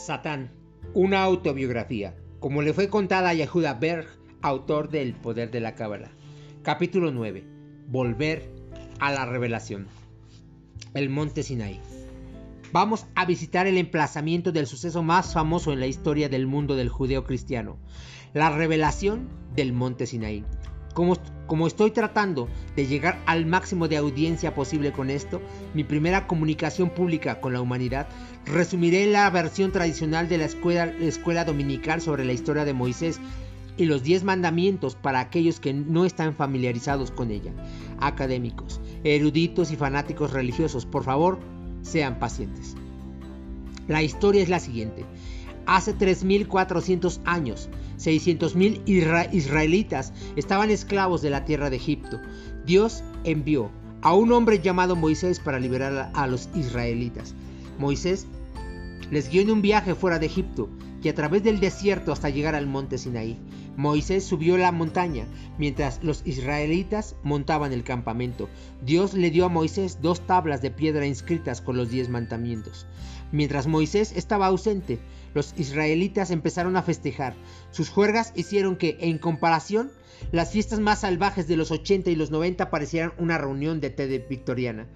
Satán, una autobiografía, como le fue contada a Yehuda Berg, autor de El Poder de la Cábala. Capítulo 9. Volver a la revelación. El Monte Sinai. Vamos a visitar el emplazamiento del suceso más famoso en la historia del mundo del judeo cristiano, la revelación del Monte Sinai. Como, estoy tratando de llegar al máximo de audiencia posible con esto, mi primera comunicación pública con la humanidad, resumiré la versión tradicional de la escuela, la escuela dominical sobre la historia de Moisés y los diez mandamientos para aquellos que no están familiarizados con ella. Académicos, eruditos y fanáticos religiosos, por favor, sean pacientes. La historia es la siguiente. Hace 3.400 años, 600.000 israelitas estaban esclavos de la tierra de Egipto. Dios envió a un hombre llamado Moisés para liberar a los israelitas. Moisés les guió en un viaje fuera de Egipto y a través del desierto hasta llegar al monte Sinaí. Moisés subió la montaña mientras los israelitas montaban el campamento. Dios le dio a Moisés dos tablas de piedra inscritas con los diez mandamientos. Mientras Moisés estaba ausente, los israelitas empezaron a festejar. Sus juergas hicieron que, en comparación, las fiestas más salvajes de los 80 y los 90 parecieran una reunión de té victoriana.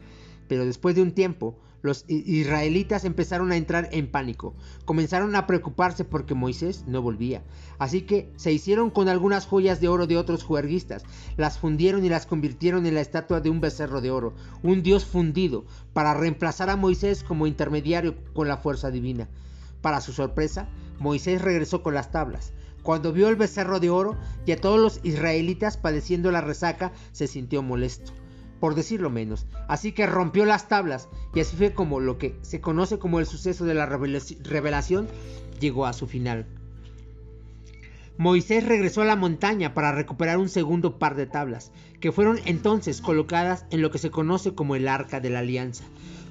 Pero después de un tiempo, los israelitas empezaron a entrar en pánico. Comenzaron a preocuparse porque Moisés no volvía. Así que se hicieron con algunas joyas de oro de otros juerguistas, las fundieron y las convirtieron en la estatua de un becerro de oro, un dios fundido, para reemplazar a Moisés como intermediario con la fuerza divina. Para su sorpresa, Moisés regresó con las tablas. Cuando vio el becerro de oro y a todos los israelitas padeciendo la resaca, se sintió molesto, por decirlo menos. Así que rompió las tablas y así fue como lo que se conoce como el suceso de la revelación llegó a su final. Moisés regresó a la montaña para recuperar un segundo par de tablas, que fueron entonces colocadas en lo que se conoce como el Arca de la Alianza.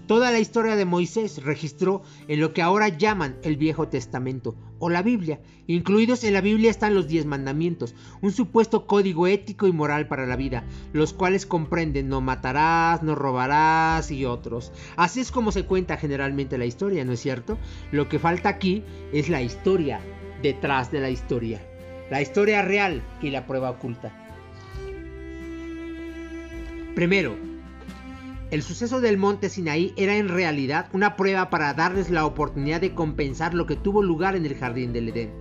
Toda la historia de Moisés registró en lo que ahora llaman el Viejo Testamento o la Biblia. Incluidos en la Biblia están los diez mandamientos, un supuesto código ético y moral para la vida, los cuales comprenden no matarás, no robarás y otros. Así es como se cuenta generalmente la historia, ¿no es cierto? Lo que falta aquí es la historia detrás de la historia, la historia real y la prueba oculta. Primero, el suceso del monte Sinaí era en realidad una prueba para darles la oportunidad de compensar lo que tuvo lugar en el jardín del Edén,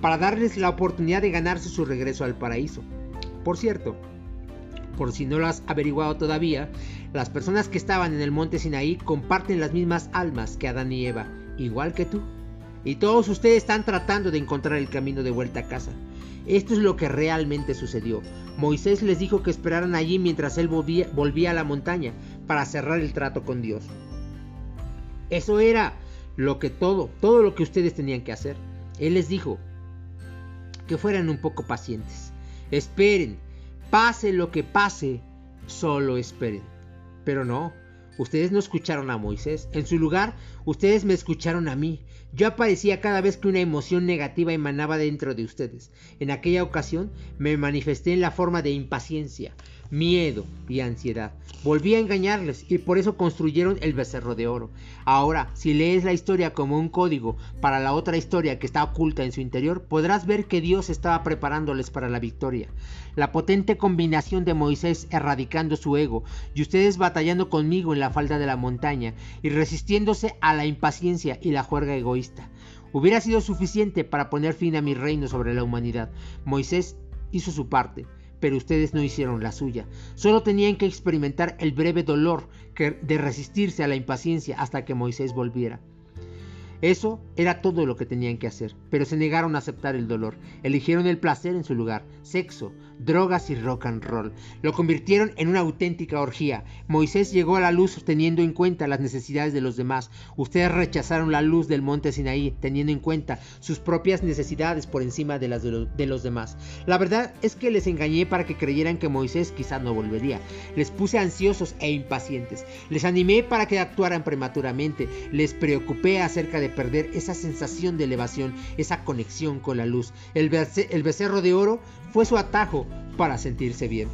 para darles la oportunidad de ganarse su regreso al paraíso. Por cierto, por si no lo has averiguado todavía, las personas que estaban en el monte Sinaí comparten las mismas almas que Adán y Eva, igual que tú. Y todos ustedes están tratando de encontrar el camino de vuelta a casa. Esto es lo que realmente sucedió. Moisés les dijo que esperaran allí mientras él volvía, volvía a la montaña para cerrar el trato con Dios. Eso era lo que todo, todo lo que ustedes tenían que hacer. Él les dijo que fueran un poco pacientes. Esperen, pase lo que pase, solo esperen. Pero no, Ustedes no escucharon a Moisés. En su lugar, ustedes me escucharon a mí. Yo aparecía cada vez que una emoción negativa emanaba dentro de ustedes. En aquella ocasión me manifesté en la forma de impaciencia, miedo y ansiedad. Volví a engañarles y por eso construyeron el becerro de oro. Ahora, si lees la historia como un código para la otra historia que está oculta en su interior, podrás ver que Dios estaba preparándoles para la victoria. La potente combinación de Moisés erradicando su ego y ustedes batallando conmigo en la falda de la montaña y resistiéndose a la impaciencia y la juerga egoísta. Hubiera sido suficiente para poner fin a mi reino sobre la humanidad. Moisés hizo su parte pero ustedes no hicieron la suya. Solo tenían que experimentar el breve dolor de resistirse a la impaciencia hasta que Moisés volviera. Eso era todo lo que tenían que hacer, pero se negaron a aceptar el dolor. Eligieron el placer en su lugar, sexo, drogas y rock and roll. Lo convirtieron en una auténtica orgía. Moisés llegó a la luz teniendo en cuenta las necesidades de los demás. Ustedes rechazaron la luz del monte Sinaí teniendo en cuenta sus propias necesidades por encima de las de, los demás. La verdad es que les engañé para que creyeran que Moisés quizás no volvería. Les puse ansiosos e impacientes. Les animé para que actuaran prematuramente. Les preocupé acerca de perder esa sensación de elevación, esa conexión con la luz. El, el becerro de oro fue su atajo para sentirse bien.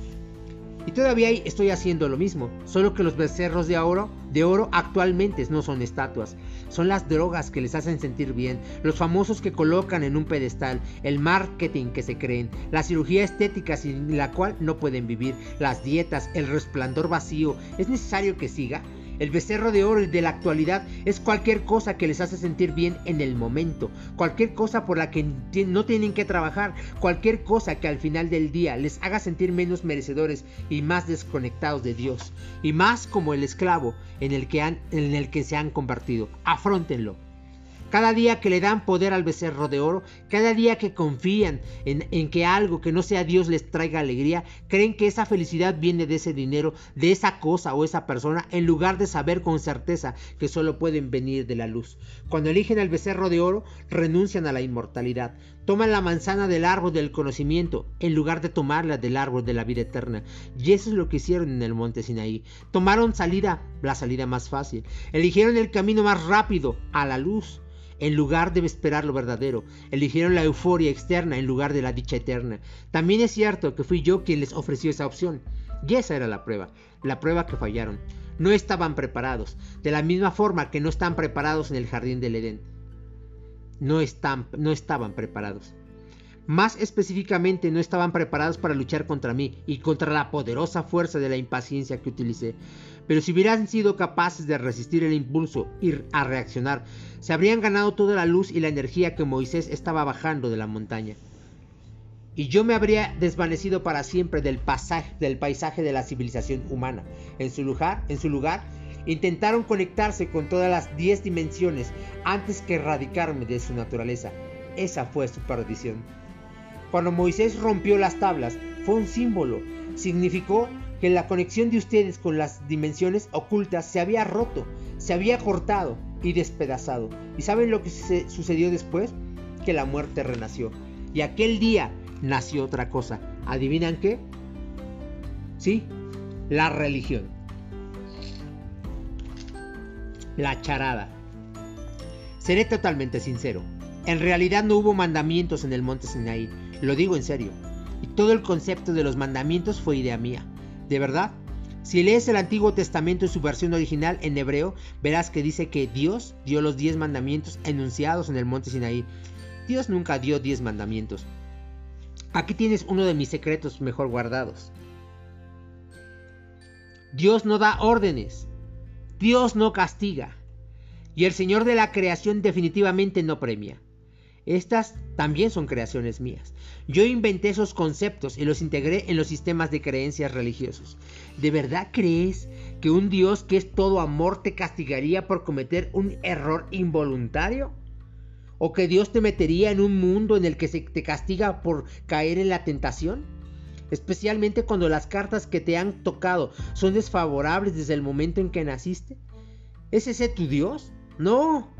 Y todavía estoy haciendo lo mismo, solo que los becerros de oro, de oro actualmente no son estatuas, son las drogas que les hacen sentir bien, los famosos que colocan en un pedestal, el marketing que se creen, la cirugía estética sin la cual no pueden vivir, las dietas, el resplandor vacío. ¿Es necesario que siga? El becerro de oro de la actualidad es cualquier cosa que les hace sentir bien en el momento, cualquier cosa por la que no tienen que trabajar, cualquier cosa que al final del día les haga sentir menos merecedores y más desconectados de Dios, y más como el esclavo en el que, han, en el que se han convertido. Afróntenlo. Cada día que le dan poder al becerro de oro, cada día que confían en, que algo que no sea Dios les traiga alegría, creen que esa felicidad viene de ese dinero, de esa cosa o esa persona, en lugar de saber con certeza que solo pueden venir de la luz. Cuando eligen al becerro de oro, renuncian a la inmortalidad. Toman la manzana del árbol del conocimiento en lugar de tomarla del árbol de la vida eterna. Y eso es lo que hicieron en el monte Sinaí. Tomaron salida, la salida más fácil. Eligieron el camino más rápido, a la luz en lugar de esperar lo verdadero. Eligieron la euforia externa en lugar de la dicha eterna. También es cierto que fui yo quien les ofreció esa opción. Y esa era la prueba, la prueba que fallaron. No estaban preparados, de la misma forma que no están preparados en el jardín del Edén. No, están, no estaban preparados. Más específicamente no estaban preparados para luchar contra mí y contra la poderosa fuerza de la impaciencia que utilicé. Pero si hubieran sido capaces de resistir el impulso y a reaccionar, se habrían ganado toda la luz y la energía que Moisés estaba bajando de la montaña. Y yo me habría desvanecido para siempre del, pasaje, del paisaje de la civilización humana. En su lugar, en su lugar, intentaron conectarse con todas las diez dimensiones antes que erradicarme de su naturaleza. Esa fue su perdición. Cuando Moisés rompió las tablas, fue un símbolo. Significó que la conexión de ustedes con las dimensiones ocultas se había roto, se había cortado y despedazado. ¿Y saben lo que sucedió después? Que la muerte renació. Y aquel día nació otra cosa. ¿Adivinan qué? Sí, la religión. La charada. Seré totalmente sincero. En realidad no hubo mandamientos en el monte Sinaí. Lo digo en serio. Y todo el concepto de los mandamientos fue idea mía. ¿De verdad? Si lees el Antiguo Testamento en su versión original en hebreo, verás que dice que Dios dio los diez mandamientos enunciados en el monte Sinaí. Dios nunca dio diez mandamientos. Aquí tienes uno de mis secretos mejor guardados. Dios no da órdenes. Dios no castiga. Y el Señor de la creación definitivamente no premia. Estas también son creaciones mías. Yo inventé esos conceptos y los integré en los sistemas de creencias religiosos. ¿De verdad crees que un Dios que es todo amor te castigaría por cometer un error involuntario? ¿O que Dios te metería en un mundo en el que se te castiga por caer en la tentación? Especialmente cuando las cartas que te han tocado son desfavorables desde el momento en que naciste. ¿Es ese tu Dios? No,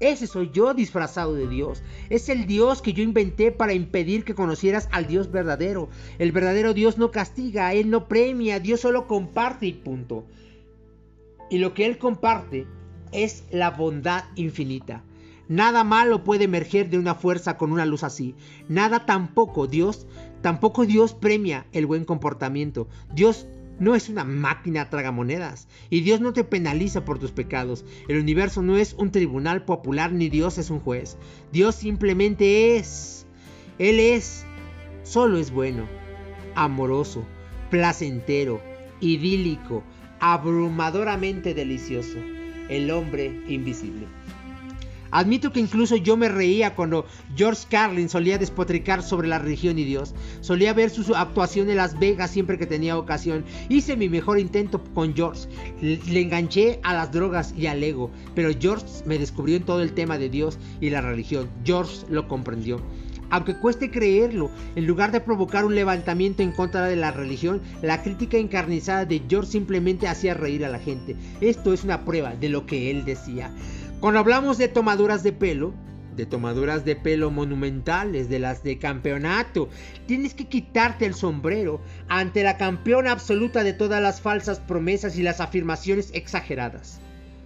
ese soy yo disfrazado de Dios. Es el Dios que yo inventé para impedir que conocieras al Dios verdadero. El verdadero Dios no castiga, Él no premia, Dios solo comparte y punto. Y lo que Él comparte es la bondad infinita. Nada malo puede emerger de una fuerza con una luz así. Nada tampoco Dios, tampoco Dios premia el buen comportamiento. Dios no es una máquina tragamonedas y Dios no te penaliza por tus pecados. El universo no es un tribunal popular ni Dios es un juez. Dios simplemente es. Él es. Solo es bueno, amoroso, placentero, idílico, abrumadoramente delicioso. El hombre invisible. Admito que incluso yo me reía cuando George Carlin solía despotricar sobre la religión y Dios. Solía ver su actuación en Las Vegas siempre que tenía ocasión. Hice mi mejor intento con George. Le enganché a las drogas y al ego. Pero George me descubrió en todo el tema de Dios y la religión. George lo comprendió. Aunque cueste creerlo, en lugar de provocar un levantamiento en contra de la religión, la crítica encarnizada de George simplemente hacía reír a la gente. Esto es una prueba de lo que él decía. Cuando hablamos de tomaduras de pelo, de tomaduras de pelo monumentales, de las de campeonato, tienes que quitarte el sombrero ante la campeona absoluta de todas las falsas promesas y las afirmaciones exageradas.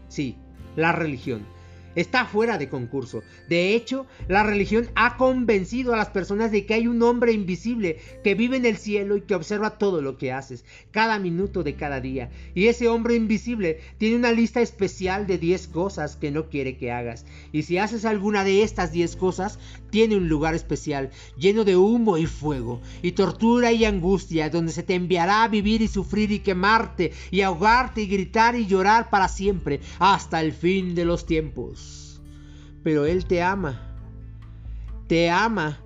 Sí, la religión. Está fuera de concurso. De hecho, la religión ha convencido a las personas de que hay un hombre invisible que vive en el cielo y que observa todo lo que haces, cada minuto de cada día. Y ese hombre invisible tiene una lista especial de 10 cosas que no quiere que hagas. Y si haces alguna de estas 10 cosas, tiene un lugar especial, lleno de humo y fuego, y tortura y angustia, donde se te enviará a vivir y sufrir y quemarte, y ahogarte y gritar y llorar para siempre, hasta el fin de los tiempos pero Él te ama. Te ama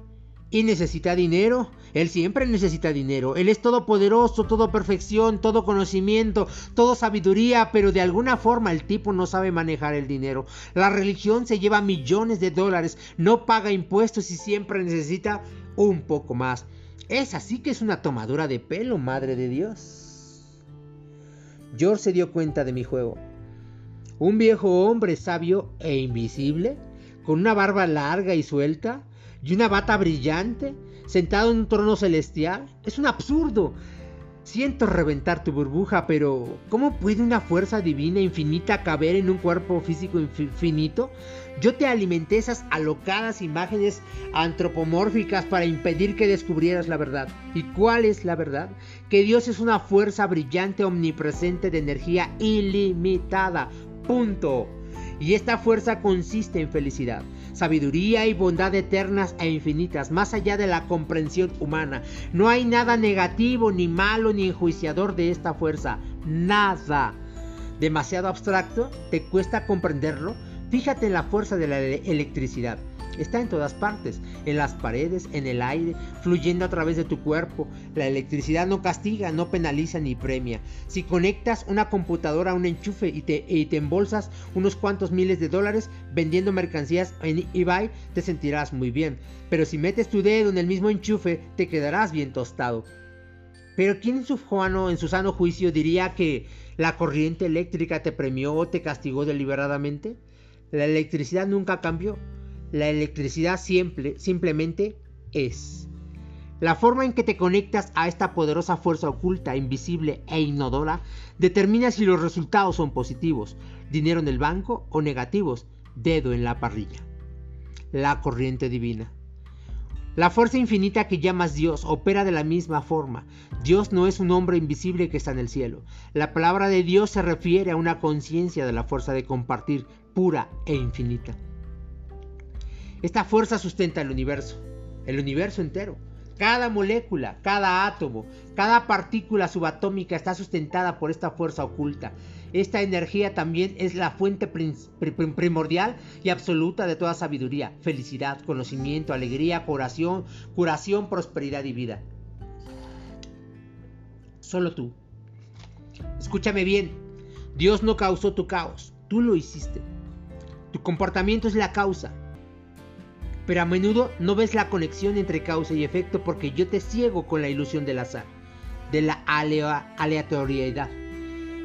y necesita dinero. Él siempre necesita dinero. Él es todopoderoso, todo perfección, todo conocimiento, todo sabiduría, pero de alguna forma el tipo no sabe manejar el dinero. La religión se lleva millones de dólares, no paga impuestos y siempre necesita un poco más. Es así que es una tomadura de pelo, madre de Dios. George se dio cuenta de mi juego. Un viejo hombre sabio e invisible, con una barba larga y suelta, y una bata brillante, sentado en un trono celestial. Es un absurdo. Siento reventar tu burbuja, pero ¿cómo puede una fuerza divina infinita caber en un cuerpo físico infinito? Yo te alimenté esas alocadas imágenes antropomórficas para impedir que descubrieras la verdad. ¿Y cuál es la verdad? Que Dios es una fuerza brillante omnipresente de energía ilimitada, Punto. Y esta fuerza consiste en felicidad, sabiduría y bondad eternas e infinitas, más allá de la comprensión humana. No hay nada negativo, ni malo, ni enjuiciador de esta fuerza. Nada. ¿Demasiado abstracto? ¿Te cuesta comprenderlo? Fíjate en la fuerza de la electricidad. Está en todas partes, en las paredes, en el aire, fluyendo a través de tu cuerpo. La electricidad no castiga, no penaliza ni premia. Si conectas una computadora a un enchufe y te, y te embolsas unos cuantos miles de dólares vendiendo mercancías en eBay, te sentirás muy bien. Pero si metes tu dedo en el mismo enchufe, te quedarás bien tostado. Pero ¿quién en su, en su sano juicio diría que la corriente eléctrica te premió o te castigó deliberadamente? La electricidad nunca cambió. La electricidad simple, simplemente es. La forma en que te conectas a esta poderosa fuerza oculta, invisible e inodora determina si los resultados son positivos, dinero en el banco o negativos, dedo en la parrilla. La corriente divina. La fuerza infinita que llamas Dios opera de la misma forma. Dios no es un hombre invisible que está en el cielo. La palabra de Dios se refiere a una conciencia de la fuerza de compartir pura e infinita. Esta fuerza sustenta el universo, el universo entero. Cada molécula, cada átomo, cada partícula subatómica está sustentada por esta fuerza oculta. Esta energía también es la fuente primordial y absoluta de toda sabiduría, felicidad, conocimiento, alegría, curación, curación, prosperidad y vida. Solo tú. Escúchame bien. Dios no causó tu caos, tú lo hiciste. Tu comportamiento es la causa pero a menudo no ves la conexión entre causa y efecto porque yo te ciego con la ilusión del azar, de la aleatoriedad,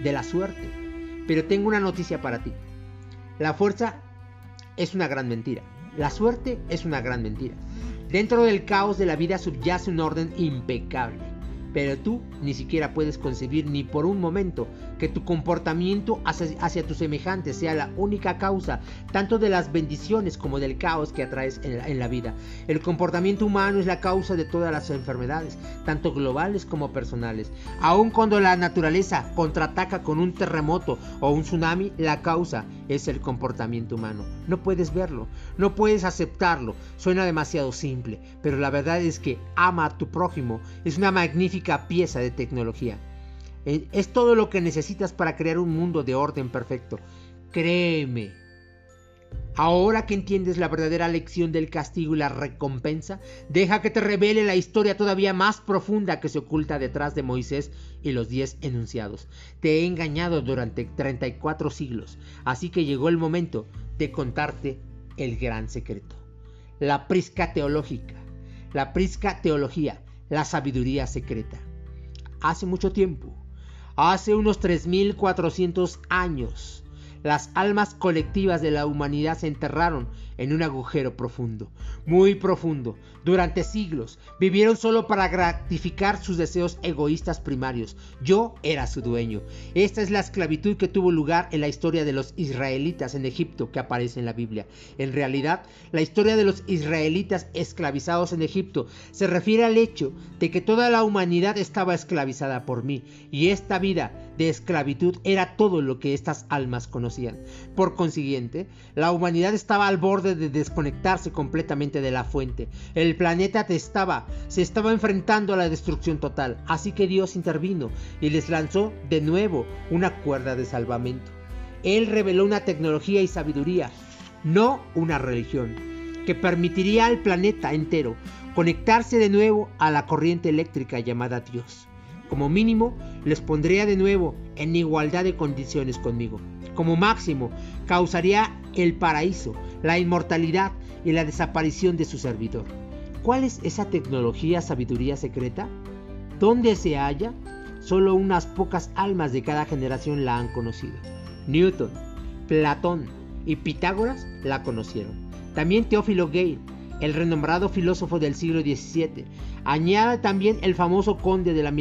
de la suerte. Pero tengo una noticia para ti. La fuerza es una gran mentira. La suerte es una gran mentira. Dentro del caos de la vida subyace un orden impecable pero tú ni siquiera puedes concebir ni por un momento que tu comportamiento hacia, tus semejantes sea la única causa tanto de las bendiciones como del caos que atraes en la, vida. El comportamiento humano es la causa de todas las enfermedades, tanto globales como personales. Aun cuando la naturaleza contraataca con un terremoto o un tsunami, la causa es el comportamiento humano. No puedes verlo, no puedes aceptarlo, suena demasiado simple, pero la verdad es que ama a tu prójimo es una magnífica pieza de tecnología. Eh, es todo lo que necesitas para crear un mundo de orden perfecto. Créeme. Ahora que entiendes la verdadera lección del castigo y la recompensa, deja que te revele la historia todavía más profunda que se oculta detrás de Moisés y los diez enunciados. Te he engañado durante 34 siglos, así que llegó el momento de contarte el gran secreto. La prisca teológica, la prisca teología, la sabiduría secreta. Hace mucho tiempo, hace unos 3400 años, las almas colectivas de la humanidad se enterraron en un agujero profundo, muy profundo. Durante siglos vivieron solo para gratificar sus deseos egoístas primarios. Yo era su dueño. Esta es la esclavitud que tuvo lugar en la historia de los israelitas en Egipto que aparece en la Biblia. En realidad, la historia de los israelitas esclavizados en Egipto se refiere al hecho de que toda la humanidad estaba esclavizada por mí y esta vida de esclavitud era todo lo que estas almas conocían. Por consiguiente, la humanidad estaba al borde de desconectarse completamente de la fuente. El planeta estaba, se estaba enfrentando a la destrucción total, así que Dios intervino y les lanzó de nuevo una cuerda de salvamento. Él reveló una tecnología y sabiduría, no una religión, que permitiría al planeta entero conectarse de nuevo a la corriente eléctrica llamada Dios. Como mínimo, les pondría de nuevo en igualdad de condiciones conmigo. Como máximo, causaría el paraíso, la inmortalidad y la desaparición de su servidor. ¿Cuál es esa tecnología sabiduría secreta? ¿Dónde se halla? Solo unas pocas almas de cada generación la han conocido. Newton, Platón y Pitágoras la conocieron. También Teófilo Gale, el renombrado filósofo del siglo XVII. Añade también el famoso conde de la,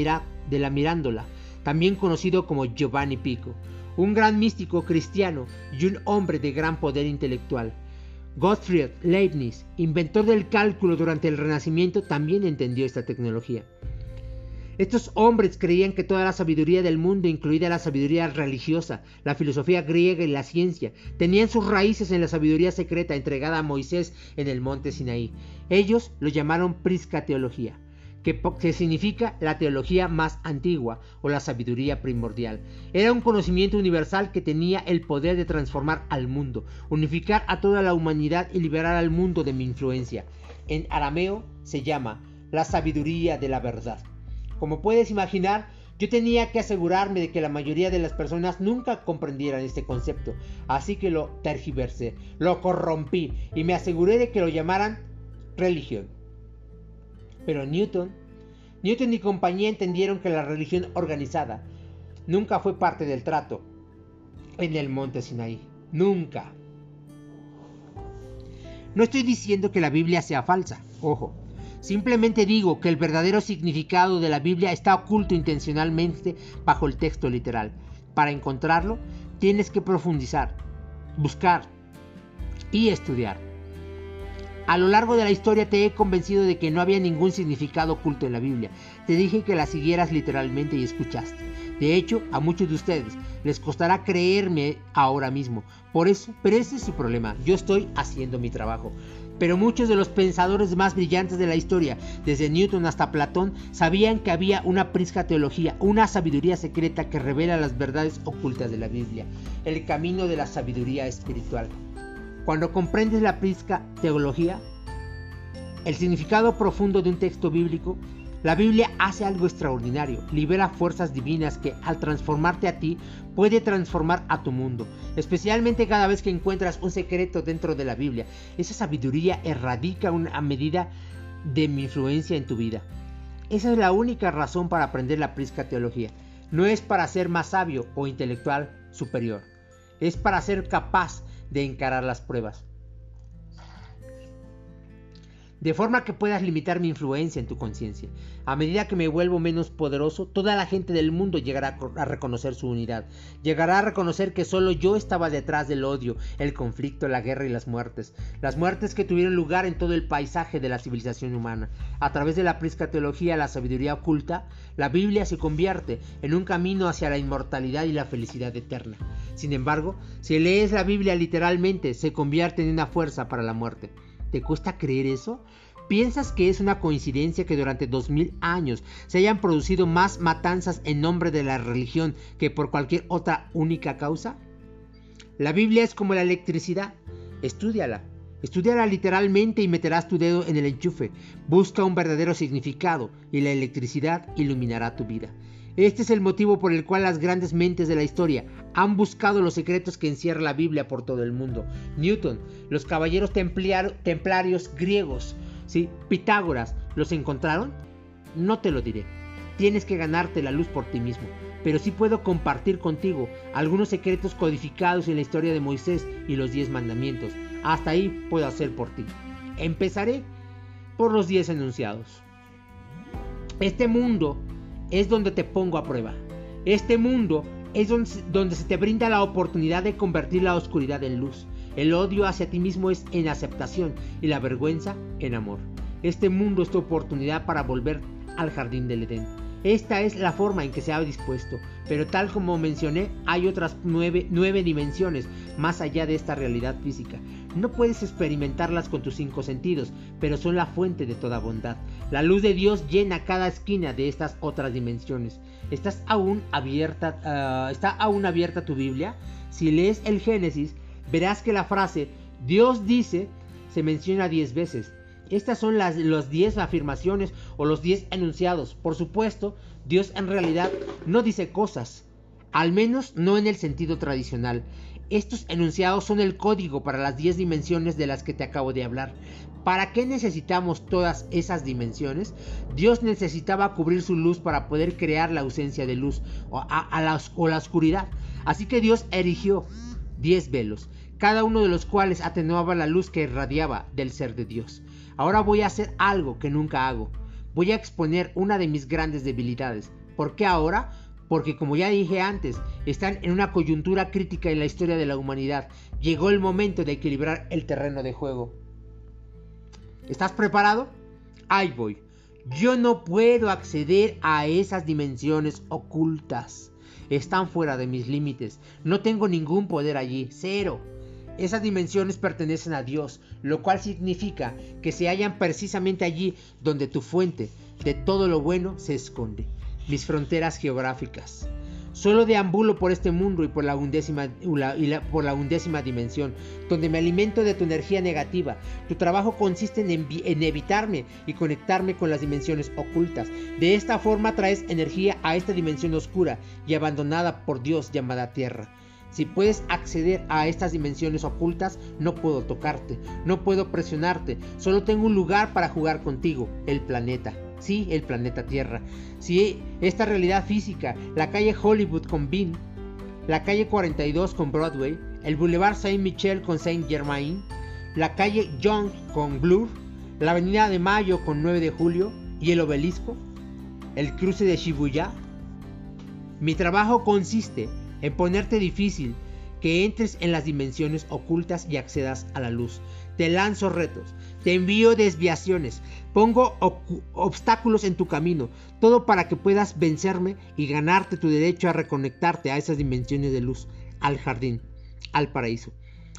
de la Mirándola, también conocido como Giovanni Pico, un gran místico cristiano y un hombre de gran poder intelectual. Gottfried Leibniz, inventor del cálculo durante el Renacimiento, también entendió esta tecnología. Estos hombres creían que toda la sabiduría del mundo, incluida la sabiduría religiosa, la filosofía griega y la ciencia, tenían sus raíces en la sabiduría secreta entregada a Moisés en el monte Sinaí. Ellos lo llamaron prisca teología que, significa la teología más antigua o la sabiduría primordial. Era un conocimiento universal que tenía el poder de transformar al mundo, unificar a toda la humanidad y liberar al mundo de mi influencia. En arameo se llama la sabiduría de la verdad. Como puedes imaginar, yo tenía que asegurarme de que la mayoría de las personas nunca comprendieran este concepto, así que lo tergiversé, lo corrompí y me aseguré de que lo llamaran religión. Pero Newton, Newton y compañía entendieron que la religión organizada nunca fue parte del trato en el monte Sinaí. Nunca. No estoy diciendo que la Biblia sea falsa, ojo. Simplemente digo que el verdadero significado de la Biblia está oculto intencionalmente bajo el texto literal. Para encontrarlo, tienes que profundizar, buscar y estudiar. A lo largo de la historia te he convencido de que no había ningún significado oculto en la Biblia. Te dije que la siguieras literalmente y escuchaste. De hecho, a muchos de ustedes les costará creerme ahora mismo. Por eso, pero ese es su problema. Yo estoy haciendo mi trabajo. Pero muchos de los pensadores más brillantes de la historia, desde Newton hasta Platón, sabían que había una prisca teología, una sabiduría secreta que revela las verdades ocultas de la Biblia, el camino de la sabiduría espiritual. Cuando comprendes la prisca teología, el significado profundo de un texto bíblico, la Biblia hace algo extraordinario, libera fuerzas divinas que al transformarte a ti puede transformar a tu mundo, especialmente cada vez que encuentras un secreto dentro de la Biblia. Esa sabiduría erradica una medida de mi influencia en tu vida. Esa es la única razón para aprender la prisca teología. No es para ser más sabio o intelectual superior, es para ser capaz de encarar las pruebas. De forma que puedas limitar mi influencia en tu conciencia. A medida que me vuelvo menos poderoso, toda la gente del mundo llegará a reconocer su unidad. Llegará a reconocer que solo yo estaba detrás del odio, el conflicto, la guerra y las muertes. Las muertes que tuvieron lugar en todo el paisaje de la civilización humana. A través de la prisca teología, la sabiduría oculta, la Biblia se convierte en un camino hacia la inmortalidad y la felicidad eterna. Sin embargo, si lees la Biblia literalmente, se convierte en una fuerza para la muerte. ¿Te cuesta creer eso? ¿Piensas que es una coincidencia que durante dos mil años se hayan producido más matanzas en nombre de la religión que por cualquier otra única causa? La Biblia es como la electricidad. Estúdiala. Estúdiala literalmente y meterás tu dedo en el enchufe. Busca un verdadero significado y la electricidad iluminará tu vida. Este es el motivo por el cual las grandes mentes de la historia han buscado los secretos que encierra la Biblia por todo el mundo. Newton, los caballeros templarios griegos, ¿sí? Pitágoras, ¿los encontraron? No te lo diré. Tienes que ganarte la luz por ti mismo. Pero sí puedo compartir contigo algunos secretos codificados en la historia de Moisés y los diez mandamientos. Hasta ahí puedo hacer por ti. Empezaré por los 10 enunciados. Este mundo es donde te pongo a prueba. Este mundo es donde, se te brinda la oportunidad de convertir la oscuridad en luz. El odio hacia ti mismo es en aceptación y la vergüenza en amor. Este mundo es tu oportunidad para volver al jardín del Edén. Esta es la forma en que se ha dispuesto, pero tal como mencioné, hay otras nueve, dimensiones más allá de esta realidad física. No puedes experimentarlas con tus cinco sentidos, pero son la fuente de toda bondad. La luz de Dios llena cada esquina de estas otras dimensiones. ¿Estás aún abierta, ah, ¿Está aún abierta tu Biblia? Si lees el Génesis, verás que la frase Dios dice se menciona diez veces. Estas son las los 10 afirmaciones o los 10 enunciados. Por supuesto, Dios en realidad no dice cosas, al menos no en el sentido tradicional. Estos enunciados son el código para las 10 dimensiones de las que te acabo de hablar. ¿Para qué necesitamos todas esas dimensiones? Dios necesitaba cubrir su luz para poder crear la ausencia de luz o, la, la oscuridad. Así que Dios erigió 10 velos, cada uno de los cuales atenuaba la luz que irradiaba del ser de Dios. Ahora voy a hacer algo que nunca hago. Voy a exponer una de mis grandes debilidades. ¿Por qué ahora? Porque como ya dije antes, están en una coyuntura crítica en la historia de la humanidad. Llegó el momento de equilibrar el terreno de juego. ¿Estás preparado? Ahí voy. Yo no puedo acceder a esas dimensiones ocultas. Están fuera de mis límites. No tengo ningún poder allí. Cero. Esas dimensiones pertenecen a Dios, lo cual significa que se hallan precisamente allí donde tu fuente de todo lo bueno se esconde, mis fronteras geográficas. Solo deambulo por este mundo y por la undécima, por la undécima dimensión, donde me alimento de tu energía negativa. Tu trabajo consiste en, en, evitarme y conectarme con las dimensiones ocultas. De esta forma traes energía a esta dimensión oscura y abandonada por Dios llamada Tierra. Si puedes acceder a estas dimensiones ocultas, no puedo tocarte, no puedo presionarte, solo tengo un lugar para jugar contigo, el planeta. Sí, el planeta Tierra. Si esta realidad física, la calle Hollywood con Bean, la calle 42 con Broadway, el Boulevard Saint-Michel con Saint Germain, la calle Young con Blur, la avenida de Mayo con 9 de julio. Y el obelisco, el cruce de Shibuya. Mi trabajo consiste en ponerte difícil que entres en las dimensiones ocultas y accedas a la luz. Te lanzo retos, te envío desviaciones, pongo obstáculos en tu camino, todo para que puedas vencerme y ganarte tu derecho a reconectarte a esas dimensiones de luz, al jardín, al paraíso.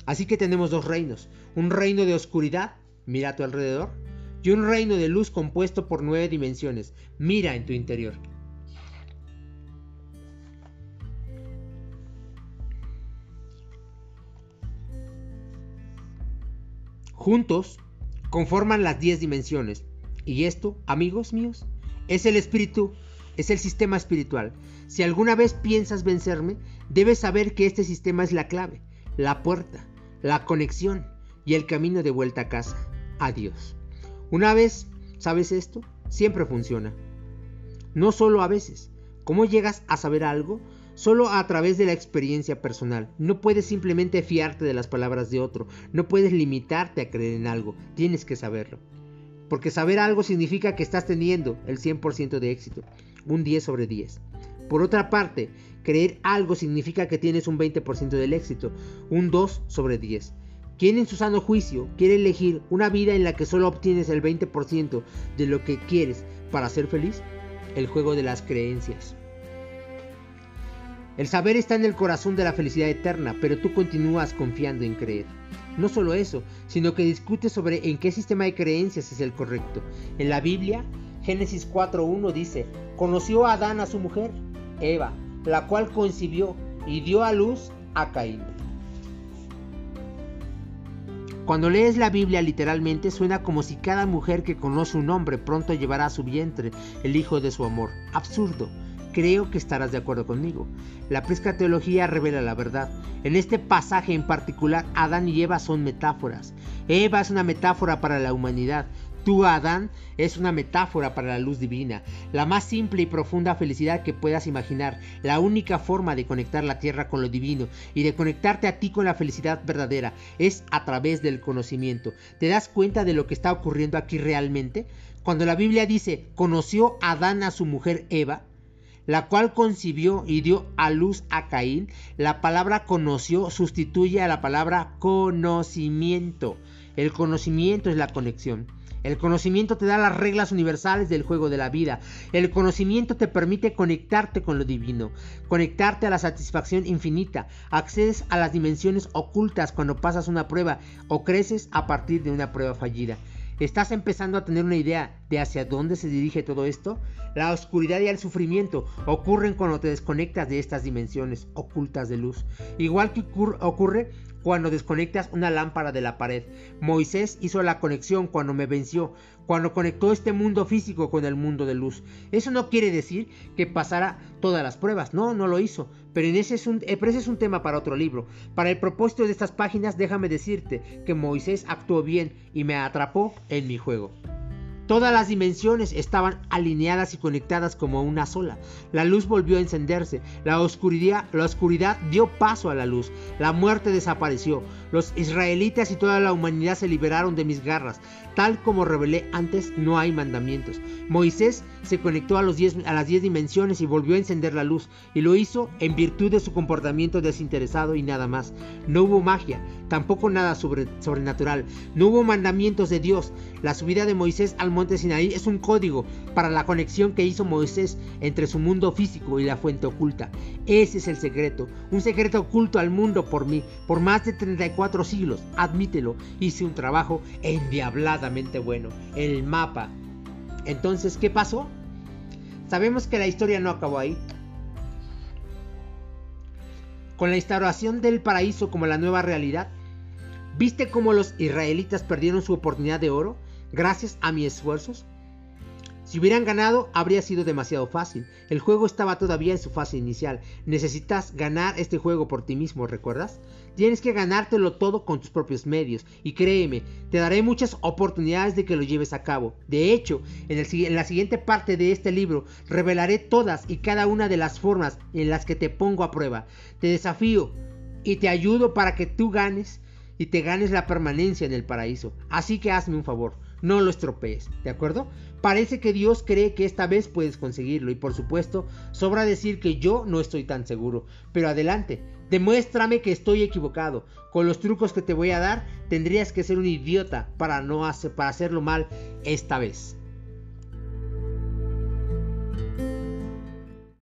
Así que tenemos dos reinos, un reino de oscuridad, mira a tu alrededor, y un reino de luz compuesto por nueve dimensiones, mira en tu interior. Juntos conforman las 10 dimensiones. Y esto, amigos míos, es el espíritu, es el sistema espiritual. Si alguna vez piensas vencerme, debes saber que este sistema es la clave, la puerta, la conexión y el camino de vuelta a casa, a Dios. Una vez sabes esto, siempre funciona. No solo a veces. ¿Cómo llegas a saber algo? Solo a través de la experiencia personal. No puedes simplemente fiarte de las palabras de otro, no puedes limitarte a creer en algo, tienes que saberlo. Porque saber algo significa que estás teniendo el 100% de éxito, un 10 sobre 10. Por otra parte, creer algo significa que tienes un 20% del éxito, un 2 sobre 10. ¿Quién en su sano juicio quiere elegir una vida en la que solo obtienes el 20% de lo que quieres para ser feliz? El juego de las creencias. El saber está en el corazón de la felicidad eterna, pero tú continúas confiando en creer. No solo eso, sino que discutes sobre en qué sistema de creencias es el correcto. En la Biblia, Génesis 4.1 dice, conoció a Adán a su mujer, Eva, la cual concibió y dio a luz a Caín. Cuando lees la Biblia literalmente suena como si cada mujer que conoce un hombre pronto llevará a su vientre el hijo de su amor. Absurdo. Creo que estarás de acuerdo conmigo. La teología revela la verdad. En este pasaje en particular, Adán y Eva son metáforas. Eva es una metáfora para la humanidad. Tú, Adán, es una metáfora para la luz divina, la más simple y profunda felicidad que puedas imaginar, la única forma de conectar la tierra con lo divino y de conectarte a ti con la felicidad verdadera es a través del conocimiento. ¿Te das cuenta de lo que está ocurriendo aquí realmente? Cuando la Biblia dice, conoció Adán a su mujer Eva, la cual concibió y dio a luz a Caín, la palabra conoció sustituye a la palabra conocimiento. El conocimiento es la conexión. El conocimiento te da las reglas universales del juego de la vida. El conocimiento te permite conectarte con lo divino, conectarte a la satisfacción infinita. Accedes a las dimensiones ocultas cuando pasas una prueba o creces a partir de una prueba fallida. ¿Estás empezando a tener una idea de hacia dónde se dirige todo esto? La oscuridad y el sufrimiento ocurren cuando te desconectas de estas dimensiones ocultas de luz. Igual que ocurre cuando desconectas una lámpara de la pared. Moisés hizo la conexión cuando me venció, cuando conectó este mundo físico con el mundo de luz. Eso no quiere decir que pasara todas las pruebas, no, no lo hizo. Pero, en ese es un, eh, ese es un tema para otro libro. Para el propósito de estas páginas, déjame decirte que Moisés actuó bien y me atrapó en mi juego. Todas las dimensiones estaban alineadas y conectadas como una sola. La luz volvió a encenderse, la oscuridad, la oscuridad dio paso a la luz, la muerte desapareció, los israelitas y toda la humanidad se liberaron de mis garras. Tal como revelé antes, no hay mandamientos. Moisés se conectó a, los a las diez dimensiones y volvió a encender la luz, y lo hizo en virtud de su comportamiento desinteresado y nada más. No hubo magia, tampoco nada sobrenatural, no hubo mandamientos de Dios. La subida de Moisés al monte Sinaí es un código para la conexión que hizo Moisés entre su mundo físico y la fuente oculta. Ese es el secreto, un secreto oculto al mundo por mí, por más de 34 siglos, admítelo, hice un trabajo endiabladamente bueno, el mapa. Entonces, ¿qué pasó? Sabemos que la historia no acabó ahí. Con la instauración del paraíso como la nueva realidad, ¿viste cómo los israelitas perdieron su oportunidad de oro? gracias a mis esfuerzos? Si hubieran ganado, habría sido demasiado fácil. El juego estaba todavía en su fase inicial. Necesitas ganar este juego por ti mismo, ¿recuerdas? Tienes que ganártelo todo con tus propios medios. Y créeme, te daré muchas oportunidades de que lo lleves a cabo. De hecho, en, la siguiente parte de este libro revelaré todas y cada una de las formas en las que te pongo a prueba. Te desafío y te ayudo para que tú ganes y te ganes la permanencia en el paraíso. Así que hazme un favor no lo estropees, ¿de acuerdo? Parece que Dios cree que esta vez puedes conseguirlo y por supuesto sobra decir que yo no estoy tan seguro, pero adelante, demuéstrame que estoy equivocado. Con los trucos que te voy a dar tendrías que ser un idiota para no hacer, para hacerlo mal esta vez.